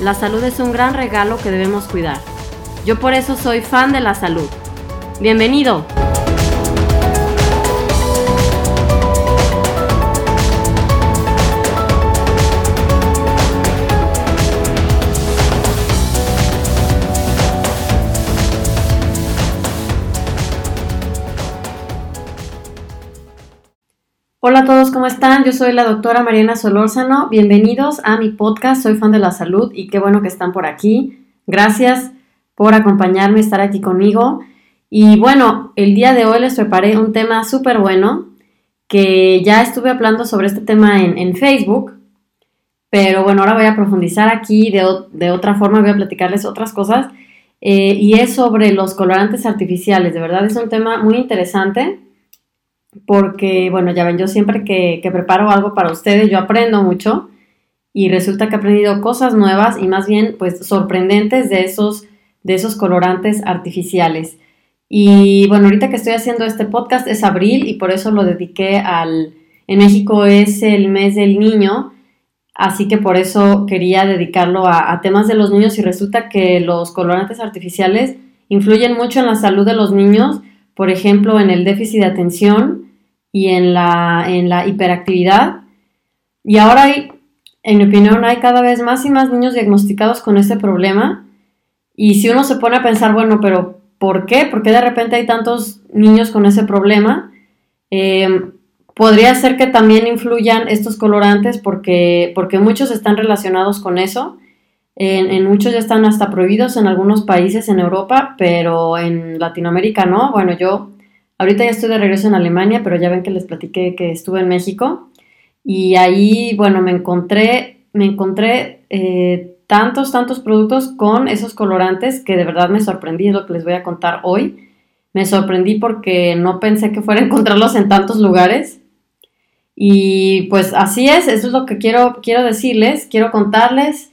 la salud es un gran regalo que debemos cuidar. Yo por eso soy fan de la salud. Bienvenido. Hola a todos, ¿cómo están? Yo soy la doctora Mariana Solórzano. Bienvenidos a mi podcast. Soy fan de la salud y qué bueno que están por aquí. Gracias por acompañarme, estar aquí conmigo. Y bueno, el día de hoy les preparé un tema súper bueno que ya estuve hablando sobre este tema en, Facebook, pero bueno, ahora voy a profundizar aquí de, otra forma, voy a platicarles otras cosas. Eh, y es sobre los colorantes artificiales. De verdad es un tema muy interesante porque, bueno, ya ven, yo siempre que, preparo algo para ustedes, yo aprendo mucho y resulta que he aprendido cosas nuevas y más bien, pues, sorprendentes de esos, de esos colorantes artificiales. Y bueno, ahorita que estoy haciendo este podcast es abril y por eso lo dediqué al... En México es el mes del niño, así que por eso quería dedicarlo a, a temas de los niños y resulta que los colorantes artificiales influyen mucho en la salud de los niños, por ejemplo, en el déficit de atención, y en la, en la hiperactividad. Y ahora hay, en mi opinión, hay cada vez más y más niños diagnosticados con este problema. Y si uno se pone a pensar, bueno, pero ¿por qué? ¿Por qué de repente hay tantos niños con ese problema? Em, podría ser que también influyan estos colorantes porque, porque muchos están relacionados con eso. En, en, muchos ya están hasta prohibidos en algunos países en Europa, pero en Latinoamérica no. Bueno, yo Ahorita ya estoy de regreso en Alemania, pero ya ven que les platiqué que estuve en México. Y ahí, bueno, me encontré, me encontré eh, tantos, tantos productos con esos colorantes que de verdad me sorprendí, es lo que les voy a contar hoy. Me sorprendí porque no pensé que fuera a encontrarlos en tantos lugares. Y pues así es, eso es lo que quiero, quiero decirles, quiero contarles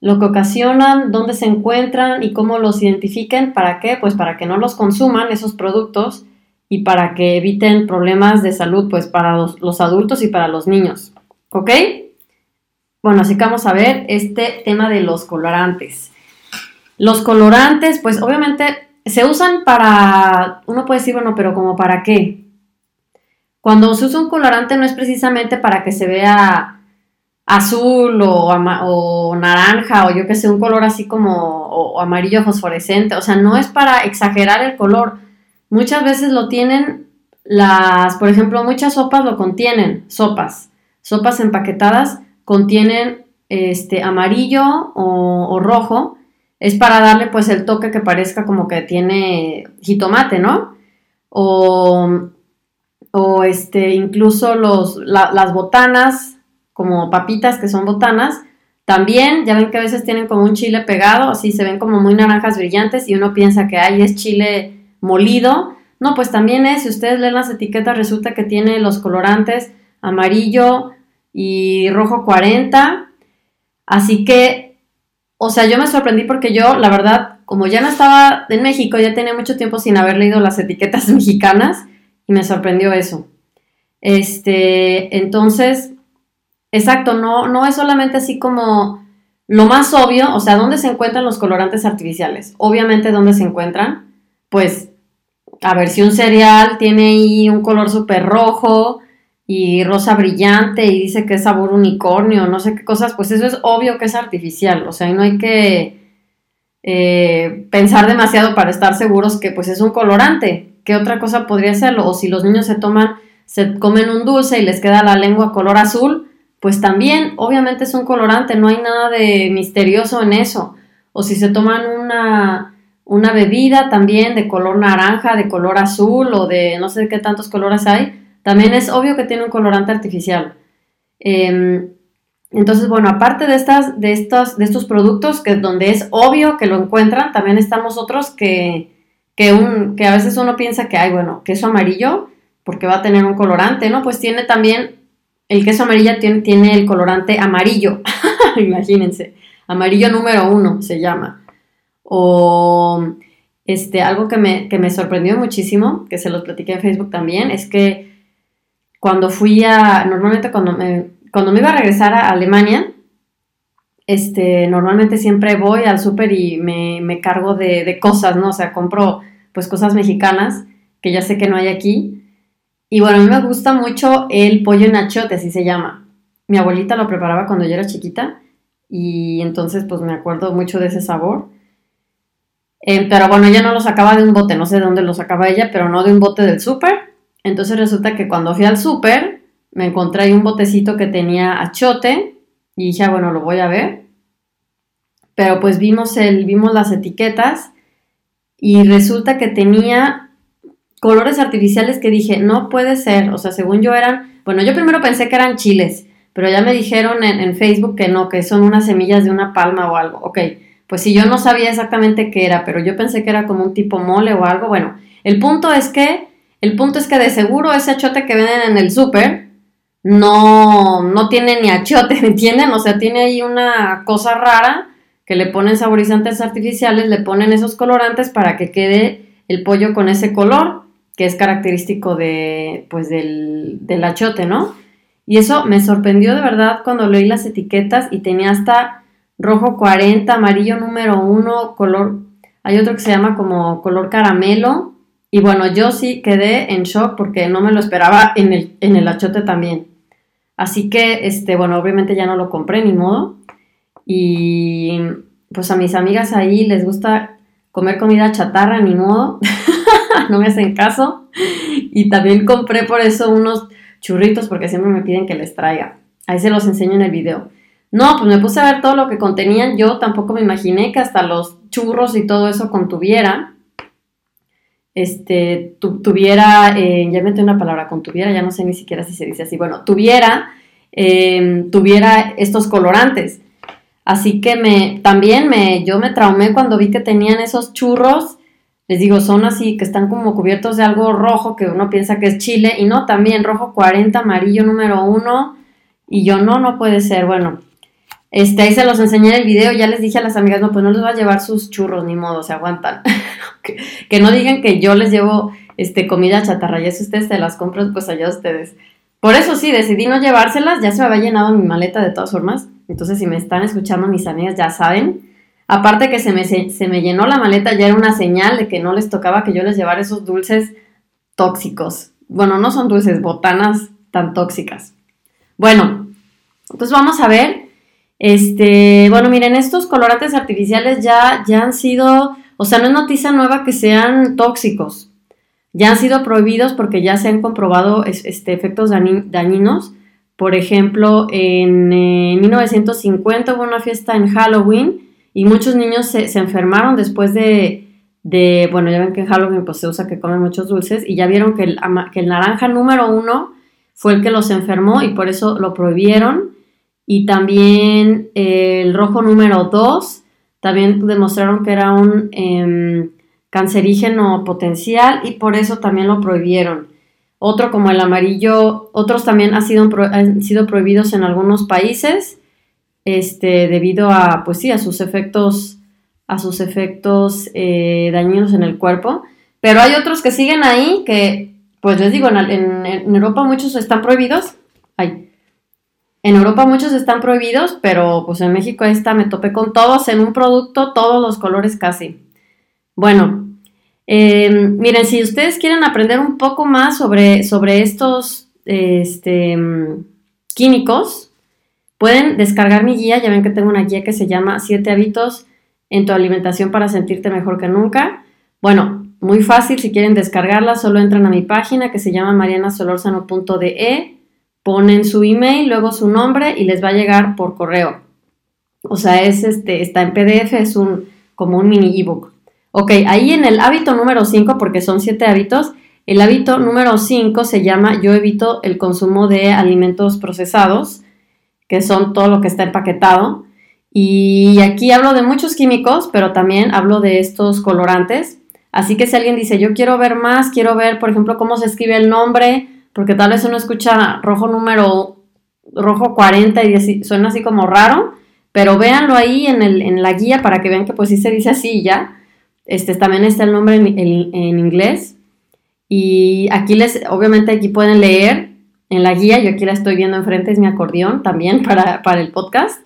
lo que ocasionan, dónde se encuentran y cómo los identifiquen, para qué, pues para que no los consuman esos productos y para que eviten problemas de salud, pues para los, adultos y para los niños. ¿Ok? Bueno, así que vamos a ver este tema de los colorantes. Los colorantes, pues obviamente se usan para, uno puede decir, bueno, pero como para qué. Cuando se usa un colorante no es precisamente para que se vea azul o, naranja o yo que sé, un color así como amarillo fosforescente, o sea, no es para exagerar el color, Muchas veces lo tienen las, por ejemplo, muchas sopas lo contienen, sopas, sopas empaquetadas contienen este amarillo o, rojo, es para darle pues el toque que parezca como que tiene jitomate, ¿no? O, o este, incluso los, las botanas, como papitas que son botanas, también, ya ven que a veces tienen como un chile pegado, así se ven como muy naranjas brillantes y uno piensa que ahí es chile molido. No, pues también es, si ustedes leen las etiquetas, resulta que tiene los colorantes amarillo y rojo 40. Así que, o sea, yo me sorprendí porque yo, la verdad, como ya no estaba en México, ya tenía mucho tiempo sin haber leído las etiquetas mexicanas y me sorprendió eso. Este, entonces, exacto, no, no es solamente así como lo más obvio, o sea, ¿dónde se encuentran los colorantes artificiales? Obviamente, ¿dónde se encuentran? Pues a ver, si un cereal tiene ahí un color súper rojo y rosa brillante y dice que es sabor unicornio, no sé qué cosas, pues eso es obvio que es artificial, o sea, no hay que, eh, pensar demasiado para estar seguros que pues es un colorante. ¿Qué otra cosa podría serlo? O si los niños se toman, se comen un dulce y les queda la lengua color azul, pues también, obviamente es un colorante, no hay nada de misterioso en eso. O si se toman una, una bebida también de color naranja, de color azul o de no sé qué tantos colores hay, también es obvio que tiene un colorante artificial. Em, entonces, bueno, aparte de, estas, de, estos, de estos productos, que donde es obvio que lo encuentran, también están los otros que, que, un, que a veces uno piensa que, hay, bueno, queso amarillo, porque va a tener un colorante, ¿no? Pues tiene también, el queso amarillo tiene, tiene el colorante amarillo, imagínense, amarillo número uno se llama. O este, algo que me, que me sorprendió muchísimo, que se los platiqué en Facebook también, es que cuando fui a, normalmente cuando me, cuando me iba a regresar a Alemania, este, normalmente siempre voy al súper y me, cargo de, cosas, ¿no? O sea, compro pues cosas mexicanas que ya sé que no hay aquí. Y bueno, a mí me gusta mucho el pollo en achote, así se llama. Mi abuelita lo preparaba cuando yo era chiquita y entonces pues me acuerdo mucho de ese sabor. Eh, pero bueno, ella no lo sacaba de un bote, no sé de dónde lo sacaba ella, pero no de un bote del súper. Entonces resulta que cuando fui al súper, me encontré ahí un botecito que tenía achote y dije, ah, bueno, lo voy a ver. Pero pues vimos, el, vimos las etiquetas y resulta que tenía colores artificiales que dije, no puede ser, o sea, según yo eran, bueno, yo primero pensé que eran chiles, pero ya me dijeron en, en Facebook que no, que son unas semillas de una palma o algo. Ok, pues si yo no sabía exactamente qué era, pero yo pensé que era como un tipo mole o algo, bueno, el punto es que, el punto es que de seguro ese achote que venden en el súper, no, no tiene ni achote, ¿me entienden? O sea, tiene ahí una cosa rara que le ponen saborizantes artificiales, le ponen esos colorantes para que quede el pollo con ese color que es característico de, pues, del, del achote, ¿no? Y eso me sorprendió de verdad cuando leí las etiquetas y tenía hasta rojo 40, amarillo número 1, color, hay otro que se llama como color caramelo. Y bueno, yo sí quedé en shock porque no me lo esperaba en el, en el achote también. Así que, este, bueno, obviamente ya no lo compré, ni modo. Y pues a mis amigas ahí les gusta comer comida chatarra, ni modo. no me hacen caso. Y también compré por eso unos churritos porque siempre me piden que les traiga. Ahí se los enseño en el video. No, pues me puse a ver todo lo que contenían. Yo tampoco me imaginé que hasta los churros y todo eso contuviera. Este, tuviera, eh, ya metí una palabra con tuviera, ya no sé ni siquiera si se dice así, bueno, tuviera, em, tuviera estos colorantes. Así que me, también me, yo me traumé cuando vi que tenían esos churros, les digo, son así, que están como cubiertos de algo rojo, que uno piensa que es chile, y no, también rojo 40, amarillo número 1, y yo no, no puede ser, bueno, este, ahí se los enseñé en el video, ya les dije a las amigas, no, pues no les va a llevar sus churros, ni modo, se aguantan. que, no digan que yo les llevo este, comida chatarra, y eso ustedes se las compran, pues allá ustedes. Por eso sí, decidí no llevárselas, ya se me había llenado mi maleta de todas formas, entonces si me están escuchando mis amigas ya saben. Aparte que se me, se me llenó la maleta, ya era una señal de que no les tocaba que yo les llevara esos dulces tóxicos. Bueno, no son dulces, botanas tan tóxicas. Bueno, entonces vamos a ver este, bueno, miren, estos colorantes artificiales ya, ya han sido, o sea, no es noticia nueva que sean tóxicos. Ya han sido prohibidos porque ya se han comprobado este, efectos dañinos. Por ejemplo, en, 1950 hubo una fiesta en Halloween y muchos niños se, enfermaron después de, de, bueno, ya ven que en Halloween pues, se usa que comen muchos dulces y ya vieron que el, que el naranja número uno fue el que los enfermó y por eso lo prohibieron y también eh, el rojo número 2, también demostraron que era un em, cancerígeno potencial y por eso también lo prohibieron. Otro como el amarillo, otros también han sido, han sido prohibidos en algunos países este, debido a, pues sí, a sus efectos, a sus efectos eh, dañinos en el cuerpo. Pero hay otros que siguen ahí que, pues les digo, en, Europa muchos están prohibidos. En Europa muchos están prohibidos, pero pues en México esta me topé con todos en un producto, todos los colores casi. Bueno, em, miren, si ustedes quieren aprender un poco más sobre, sobre estos este, químicos, pueden descargar mi guía. Ya ven que tengo una guía que se llama Siete hábitos en tu alimentación para sentirte mejor que nunca. Bueno, muy fácil, si quieren descargarla, solo entran a mi página que se llama marianasolorzano.de, ponen su email, luego su nombre y les va a llegar por correo. O sea, es este, está en PDF, es un como un mini ebook. Ok, ahí en el hábito número 5, porque son 7 hábitos, el hábito número 5 se llama yo evito el consumo de alimentos procesados, que son todo lo que está empaquetado. Y aquí hablo de muchos químicos, pero también hablo de estos colorantes. Así que si alguien dice, yo quiero ver más, quiero ver, por ejemplo, cómo se escribe el nombre, porque tal vez uno escucha rojo número, rojo 40 y suena así como raro, pero véanlo ahí en, el, en, la guía para que vean que pues sí se dice así ya. Este, también está el nombre en, en, inglés. Y aquí les, obviamente aquí pueden leer en la guía, yo aquí la estoy viendo enfrente, es mi acordeón también para, para el podcast.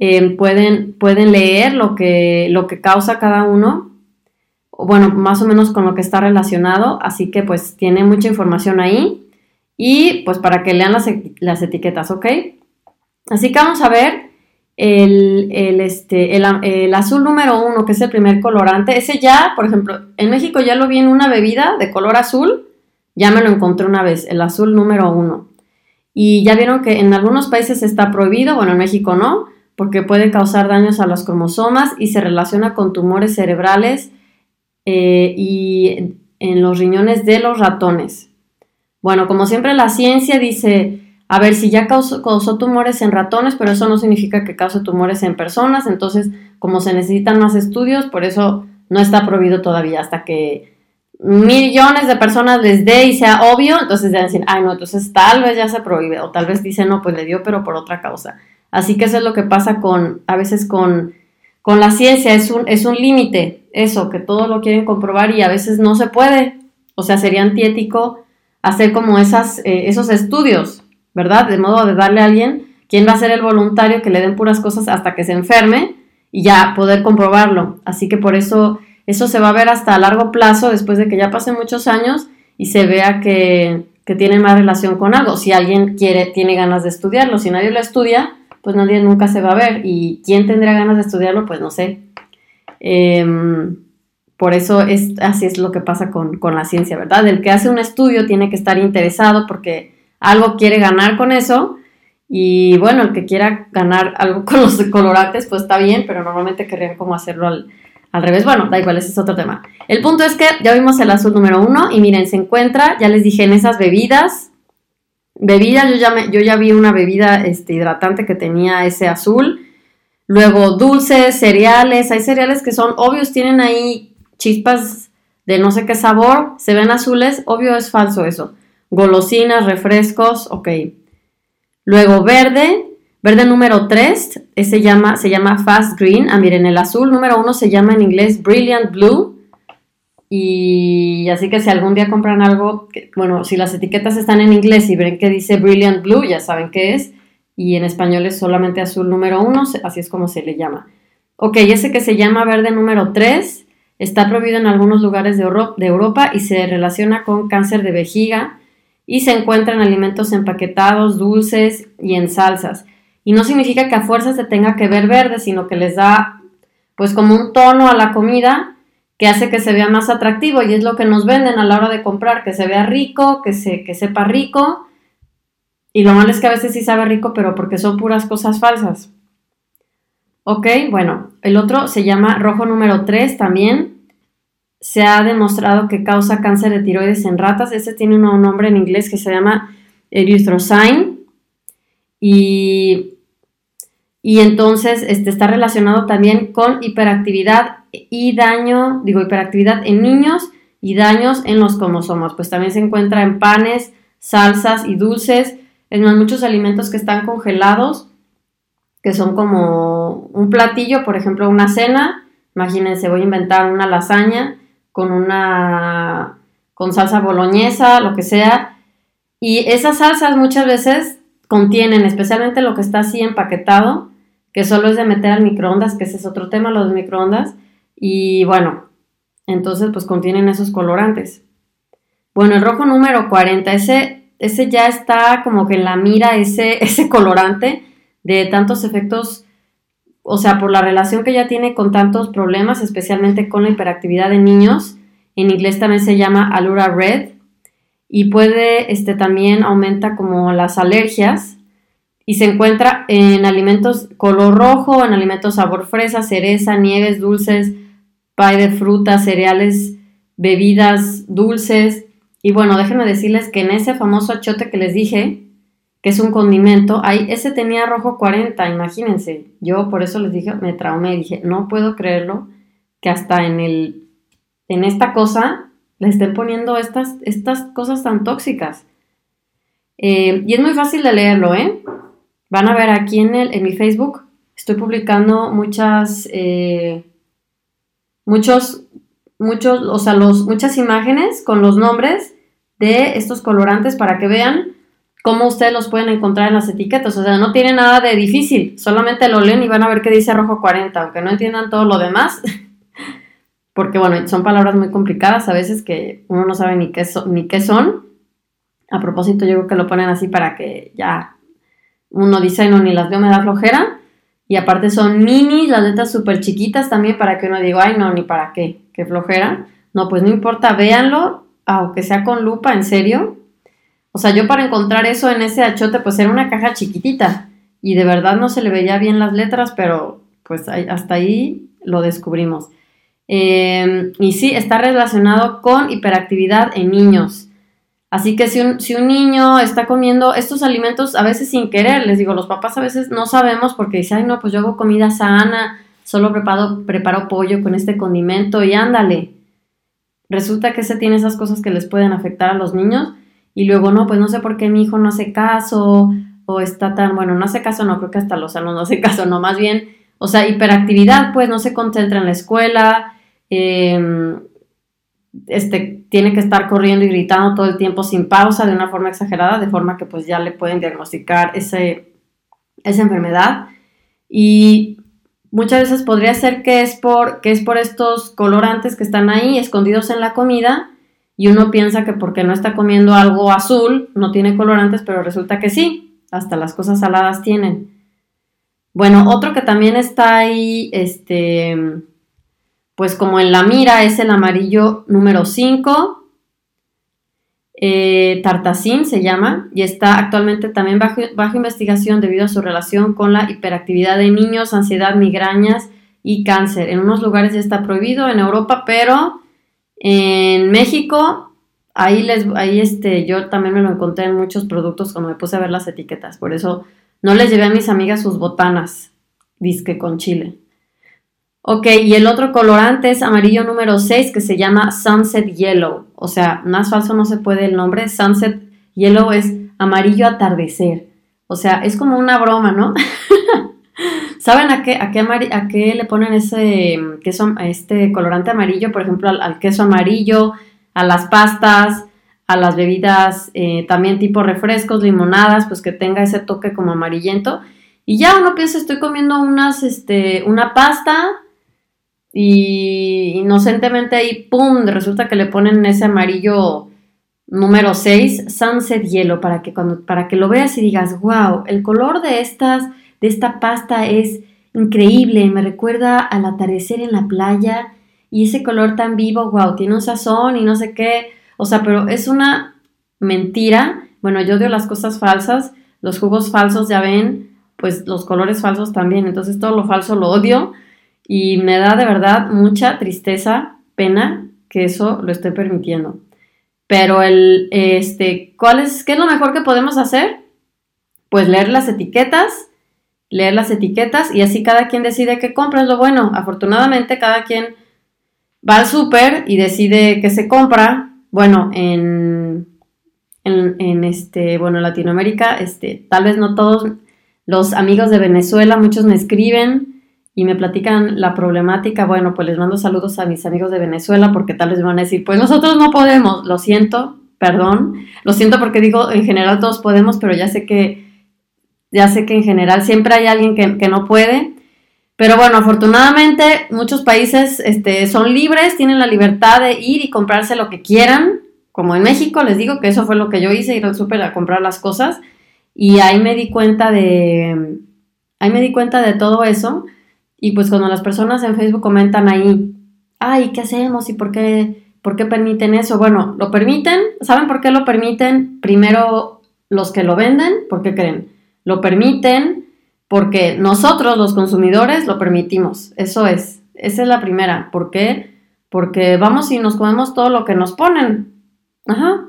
Eh, pueden, pueden leer lo que, lo que causa cada uno, bueno, más o menos con lo que está relacionado, así que pues tiene mucha información ahí y pues para que lean las, las etiquetas, ¿ok? Así que vamos a ver el, este, el, azul número uno, que es el primer colorante, ese ya, por ejemplo, en México ya lo vi en una bebida de color azul, ya me lo encontré una vez, el azul número uno. Y ya vieron que en algunos países está prohibido, bueno, en México no, porque puede causar daños a los cromosomas y se relaciona con tumores cerebrales eh, y en los riñones de los ratones. Bueno, como siempre la ciencia dice, a ver, si ya causó, tumores en ratones, pero eso no significa que cause tumores en personas, entonces como se necesitan más estudios, por eso no está prohibido todavía hasta que millones de personas les dé y sea obvio, entonces ya decir, ay no, entonces tal vez ya se prohíbe, o tal vez dicen, no, pues le dio, pero por otra causa. Así que eso es lo que pasa con, a veces con, con la ciencia, es un, es un límite, eso, que todos lo quieren comprobar y a veces no se puede, o sea, sería antiético hacer como esas, eh, esos estudios, ¿verdad? De modo de darle a alguien quién va a ser el voluntario que le den puras cosas hasta que se enferme y ya poder comprobarlo. Así que por eso eso se va a ver hasta a largo plazo después de que ya pasen muchos años y se vea que, tiene más relación con algo. Si alguien quiere, tiene ganas de estudiarlo, si nadie lo estudia, pues nadie nunca se va a ver. Y quién tendría ganas de estudiarlo, pues no sé. Em, por eso es, así es lo que pasa con, con la ciencia, ¿verdad? El que hace un estudio tiene que estar interesado porque algo quiere ganar con eso. Y bueno, el que quiera ganar algo con los colorantes, pues está bien, pero normalmente querrían como hacerlo al, revés. Bueno, da igual, ese es otro tema. El punto es que ya vimos el azul número uno y miren, se encuentra, ya les dije, en esas bebidas. Bebidas, yo ya, yo ya vi una bebida este, hidratante que tenía ese azul. Luego dulces, cereales, hay cereales que son obvios, tienen ahí chispas de no sé qué sabor, se ven azules, obvio es falso eso golosinas, refrescos, ok. Luego verde, verde número 3, ese llama, se llama Fast Green. Ah, miren, el azul número 1 se llama en inglés Brilliant Blue. Y así que si algún día compran algo, bueno, si las etiquetas están en inglés y ven que dice Brilliant Blue, ya saben qué es. Y en español es solamente azul número 1, así es como se le llama. Ok, ese que se llama verde número 3 está prohibido en algunos lugares de, Europa y se relaciona con cáncer de vejiga, y se encuentran alimentos empaquetados, dulces y en salsas. Y no significa que a fuerza se tenga que ver verde, sino que les da pues como un tono a la comida que hace que se vea más atractivo y es lo que nos venden a la hora de comprar, que se vea rico, que, se, que sepa rico. Y lo malo es que a veces sí sabe rico, pero porque son puras cosas falsas. Ok, bueno, el otro se llama rojo número 3 también se ha demostrado que causa cáncer de tiroides en ratas. Este tiene un nombre en inglés que se llama erythrocine. Y, y entonces este, está relacionado también con hiperactividad y daño, digo, hiperactividad en niños y daños en los cromosomas. Pues también se encuentra en panes, salsas y dulces. Es más, muchos alimentos que están congelados, que son como un platillo, por ejemplo, una cena. Imagínense, voy a inventar una lasaña con una, con salsa boloñesa, lo que sea. Y esas salsas muchas veces contienen, especialmente lo que está así empaquetado, que solo es de meter al microondas, que ese es otro tema, los microondas. Y bueno, entonces pues contienen esos colorantes. Bueno, el rojo número 40, ese, ese ya está como que en la mira ese, ese colorante de tantos efectos o sea, por la relación que ya tiene con tantos problemas, especialmente con la hiperactividad de niños, en inglés también se llama Alura Red, y puede, este, también aumenta como las alergias, y se encuentra en alimentos color rojo, en alimentos sabor fresa, cereza, nieves, dulces, pay de frutas, cereales, bebidas dulces. Y bueno, déjenme decirles que en ese famoso achote que les dije, que es un condimento, ahí ese tenía rojo 40, imagínense. Yo por eso les dije, me traumé dije, no puedo creerlo que hasta en el en esta cosa le estén poniendo estas, estas cosas tan tóxicas. Eh, y es muy fácil de leerlo, ¿eh? Van a ver aquí en, el, en mi Facebook, estoy publicando muchas, eh, muchos, muchos, o sea, los, muchas imágenes con los nombres de estos colorantes para que vean cómo ustedes los pueden encontrar en las etiquetas. O sea, no tiene nada de difícil, solamente lo leen y van a ver que dice rojo 40, aunque no entiendan todo lo demás. Porque, bueno, son palabras muy complicadas a veces que uno no sabe ni qué, ni qué son. A propósito, yo creo que lo ponen así para que ya uno dice, no, ni las veo, me da flojera. Y aparte son mini, las letras súper chiquitas también para que uno diga, ay, no, ni para qué, qué flojera. No, pues no importa, véanlo, aunque sea con lupa, en serio. O sea, yo para encontrar eso en ese achote, pues era una caja chiquitita. Y de verdad no se le veía bien las letras, pero pues hasta ahí lo descubrimos. Eh, y sí, está relacionado con hiperactividad en niños. Así que si un, si un, niño está comiendo estos alimentos a veces sin querer, les digo, los papás a veces no sabemos porque dicen, ay no, pues yo hago comida sana, solo preparo, preparo pollo con este condimento y ándale. Resulta que se tiene esas cosas que les pueden afectar a los niños y luego no, pues no sé por qué mi hijo no hace caso o está tan, bueno, no hace caso, no creo que hasta los alumnos no hace caso, no, más bien, o sea, hiperactividad, pues no se concentra en la escuela, eh, este, tiene que estar corriendo y gritando todo el tiempo sin pausa de una forma exagerada, de forma que pues ya le pueden diagnosticar ese, esa enfermedad. Y muchas veces podría ser que es, por, que es por estos colorantes que están ahí escondidos en la comida y uno piensa que porque no está comiendo algo azul no tiene colorantes, pero resulta que sí, hasta las cosas saladas tienen. Bueno, otro que también está ahí, este, pues como en la mira es el amarillo número 5, eh, Tartacin se llama, y está actualmente también bajo, bajo, investigación debido a su relación con la hiperactividad de niños, ansiedad, migrañas y cáncer. En unos lugares ya está prohibido, en Europa, pero en México, ahí, les, ahí este, yo también me lo encontré en muchos productos cuando me puse a ver las etiquetas, por eso no les llevé a mis amigas sus botanas, disque con chile. Ok, y el otro colorante es amarillo número 6 que se llama Sunset Yellow. O sea, más falso no se puede el nombre. Sunset Yellow es amarillo atardecer. O sea, es como una broma, ¿no? ¿Saben a qué, a, qué le ponen ese queso, este colorante amarillo? Por ejemplo, al, queso amarillo, a las pastas, a las bebidas eh, también tipo refrescos, limonadas, pues que tenga ese toque como amarillento. Y ya uno piensa, estoy comiendo unas, este, una pasta y inocentemente ahí, ¡pum!, resulta que le ponen ese amarillo número 6, Sunset Yellow, para que, cuando, para que lo veas y digas, wow, el color de, estas, de esta pasta es increíble, me recuerda al atardecer en la playa y ese color tan vivo, wow, tiene un sazón y no sé qué, o sea, pero es una mentira, bueno, yo odio las cosas falsas, los jugos falsos, ya ven, pues los colores falsos también, entonces todo lo falso lo odio, y me da de verdad mucha tristeza, pena que eso lo esté permitiendo. Pero el, este, ¿cuál es, qué es lo mejor que podemos hacer? Pues leer las etiquetas, leer las etiquetas y así cada quien decide qué compra, es lo bueno. Afortunadamente cada quien va al súper y decide qué se compra. Bueno, en, en, este, bueno, Latinoamérica, este, tal vez no todos los amigos de Venezuela, muchos me escriben y me platican la problemática, bueno, pues les mando saludos a mis amigos de Venezuela porque tal vez me van a decir, pues nosotros no podemos, lo siento, perdón, lo siento porque digo, en general todos podemos, pero ya sé que, ya sé que en general siempre hay alguien que, no puede, pero bueno, afortunadamente muchos países este, son libres, tienen la libertad de ir y comprarse lo que quieran, como en México, les digo que eso fue lo que yo hice, ir al súper a comprar las cosas, y ahí me di cuenta de, ahí me di cuenta de todo eso, Y pues cuando las personas en Facebook comentan ahí, ay, ¿qué hacemos? ¿Y por qué, por qué permiten eso? Bueno, lo permiten. ¿Saben por qué lo permiten? Primero los que lo venden, ¿por qué creen? Lo permiten porque nosotros los consumidores lo permitimos. Eso es. Esa es la primera. ¿Por qué? Porque vamos y nos comemos todo lo que nos ponen. Ajá.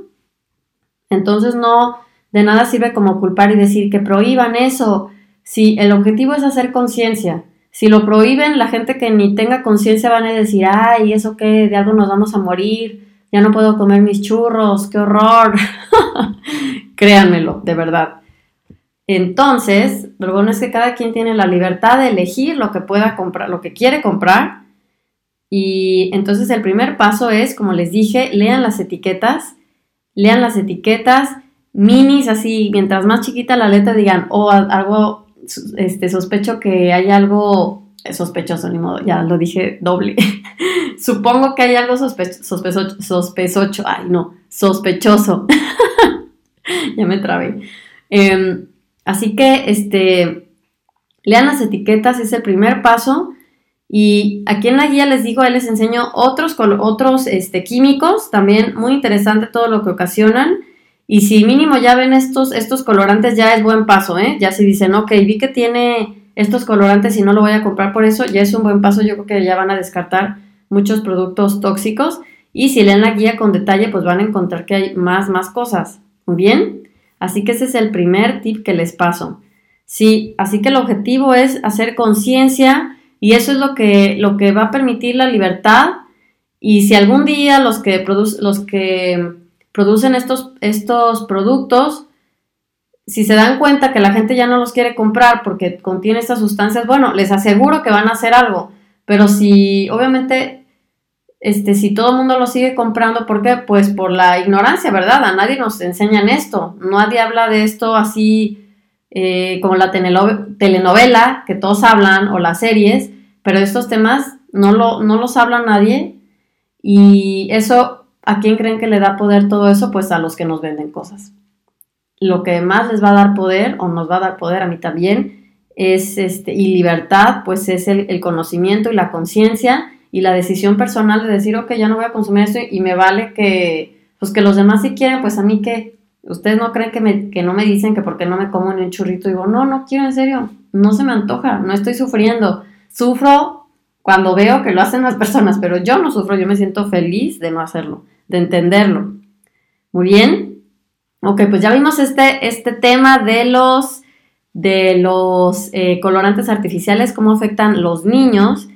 Entonces no, de nada sirve como culpar y decir que prohíban eso. Si el objetivo es hacer conciencia, si lo prohíben, la gente que ni tenga conciencia van a decir, ay, eso que de algo nos vamos a morir, ya no puedo comer mis churros, qué horror. Créanmelo, de verdad. Entonces, lo bueno es que cada quien tiene la libertad de elegir lo que pueda comprar, lo que quiere comprar. Y entonces el primer paso es, como les dije, lean las etiquetas, lean las etiquetas minis, así, mientras más chiquita la letra digan, o algo, este, sospecho que hay algo sospechoso, ni modo, ya lo dije doble. Supongo que hay algo sospechoso, sospechoso, ay no, sospechoso. ya me trabé. Em, así que, este, lean las etiquetas, es el primer paso. Y aquí en la guía les digo, ahí les enseño otros, otros este, químicos, también muy interesante todo lo que ocasionan. Y si mínimo ya ven estos, estos colorantes, ya es buen paso, ¿eh? Ya si dicen, ok, vi que tiene estos colorantes y no lo voy a comprar por eso, ya es un buen paso, yo creo que ya van a descartar muchos productos tóxicos. Y si leen la guía con detalle, pues van a encontrar que hay más, más cosas. Muy bien. Así que ese es el primer tip que les paso. Sí, así que el objetivo es hacer conciencia y eso es lo que, lo que va a permitir la libertad. Y si algún día los que, los que producen estos, estos productos, si se dan cuenta que la gente ya no los quiere comprar porque contiene estas sustancias, bueno, les aseguro que van a hacer algo. Pero si, obviamente, este, si todo el mundo lo sigue comprando, ¿por qué? Pues por la ignorancia, ¿verdad? A nadie nos enseñan esto, nadie habla de esto así eh, como la telenovela que todos hablan o las series, pero estos temas no, lo, no los habla nadie y eso, ¿a quién creen que le da poder todo eso? Pues a los que nos venden cosas. Lo que más les va a dar poder, o nos va a dar poder a mí también, es este, y libertad, pues es el, el conocimiento y la conciencia y la decisión personal de decir, ok, ya no voy a consumir esto y me vale que, pues que los demás sí quieren, pues a mí que, ustedes no creen que, me, que no me dicen que porque no me como ni un churrito, digo, no, no quiero en serio, no se me antoja, no estoy sufriendo, sufro cuando veo que lo hacen las personas, pero yo no sufro, yo me siento feliz de no hacerlo, de entenderlo. Muy bien. Ok, pues ya vimos este, este tema de los, de los eh, colorantes artificiales, cómo afectan los niños.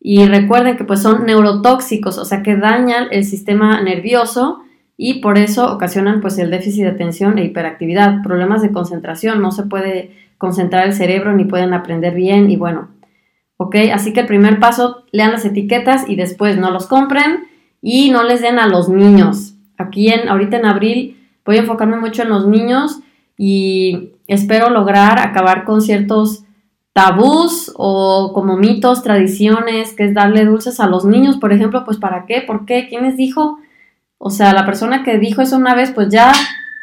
Y recuerden que pues son neurotóxicos, o sea que dañan el sistema nervioso y por eso ocasionan pues el déficit de atención e hiperactividad, problemas de concentración, no se puede concentrar el cerebro ni pueden aprender bien y bueno, ok, así que el primer paso, lean las etiquetas y después no los compren y no les den a los niños. Aquí en, ahorita en abril voy a enfocarme mucho en los niños y espero lograr acabar con ciertos tabús o como mitos, tradiciones, que es darle dulces a los niños, por ejemplo, pues ¿para qué? ¿Por qué? ¿Quién les dijo? O sea, la persona que dijo eso una vez, pues ya,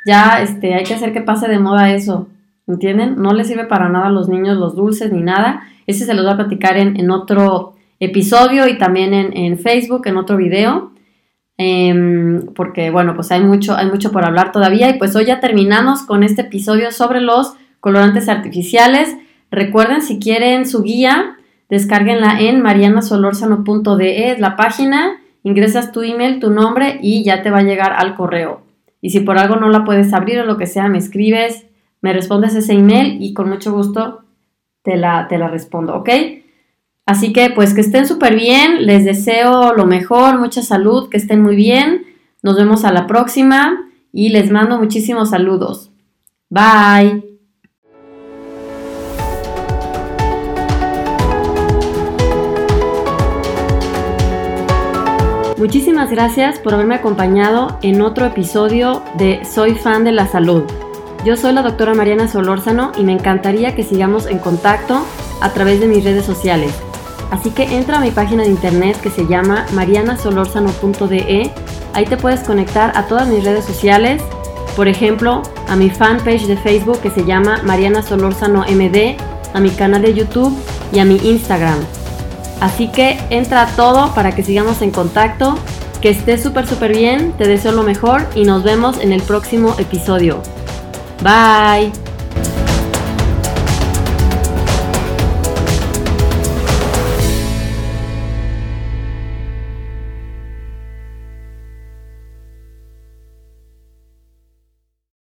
ya, este, hay que hacer que pase de moda eso, ¿entienden? No les sirve para nada a los niños los dulces ni nada. Ese se los voy a platicar en, otro episodio y también en, Facebook, en otro video. Em, porque bueno, pues hay mucho, hay mucho por hablar todavía y pues hoy ya terminamos con este episodio sobre los colorantes artificiales. Recuerden, si quieren su guía, descárguenla en marianasolorzano.de, es la página, ingresas tu email, tu nombre y ya te va a llegar al correo. Y si por algo no la puedes abrir o lo que sea, me escribes, me respondes ese email y con mucho gusto te la, te la respondo, ¿ok? Así que pues que estén súper bien, les deseo lo mejor, mucha salud, que estén muy bien. Nos vemos a la próxima y les mando muchísimos saludos. Bye. Muchísimas gracias por haberme acompañado en otro episodio de Soy fan de la salud. Yo soy la doctora Mariana Solórzano y me encantaría que sigamos en contacto a través de mis redes sociales. Así que entra a mi página de internet que se llama marianasolorzano.de. Ahí te puedes conectar a todas mis redes sociales, por ejemplo, a mi fanpage de Facebook que se llama Mariana Solórzano MD, a mi canal de YouTube y a mi Instagram. Así que entra todo para que sigamos en contacto. Que estés súper súper bien, te deseo lo mejor y nos vemos en el próximo episodio. Bye.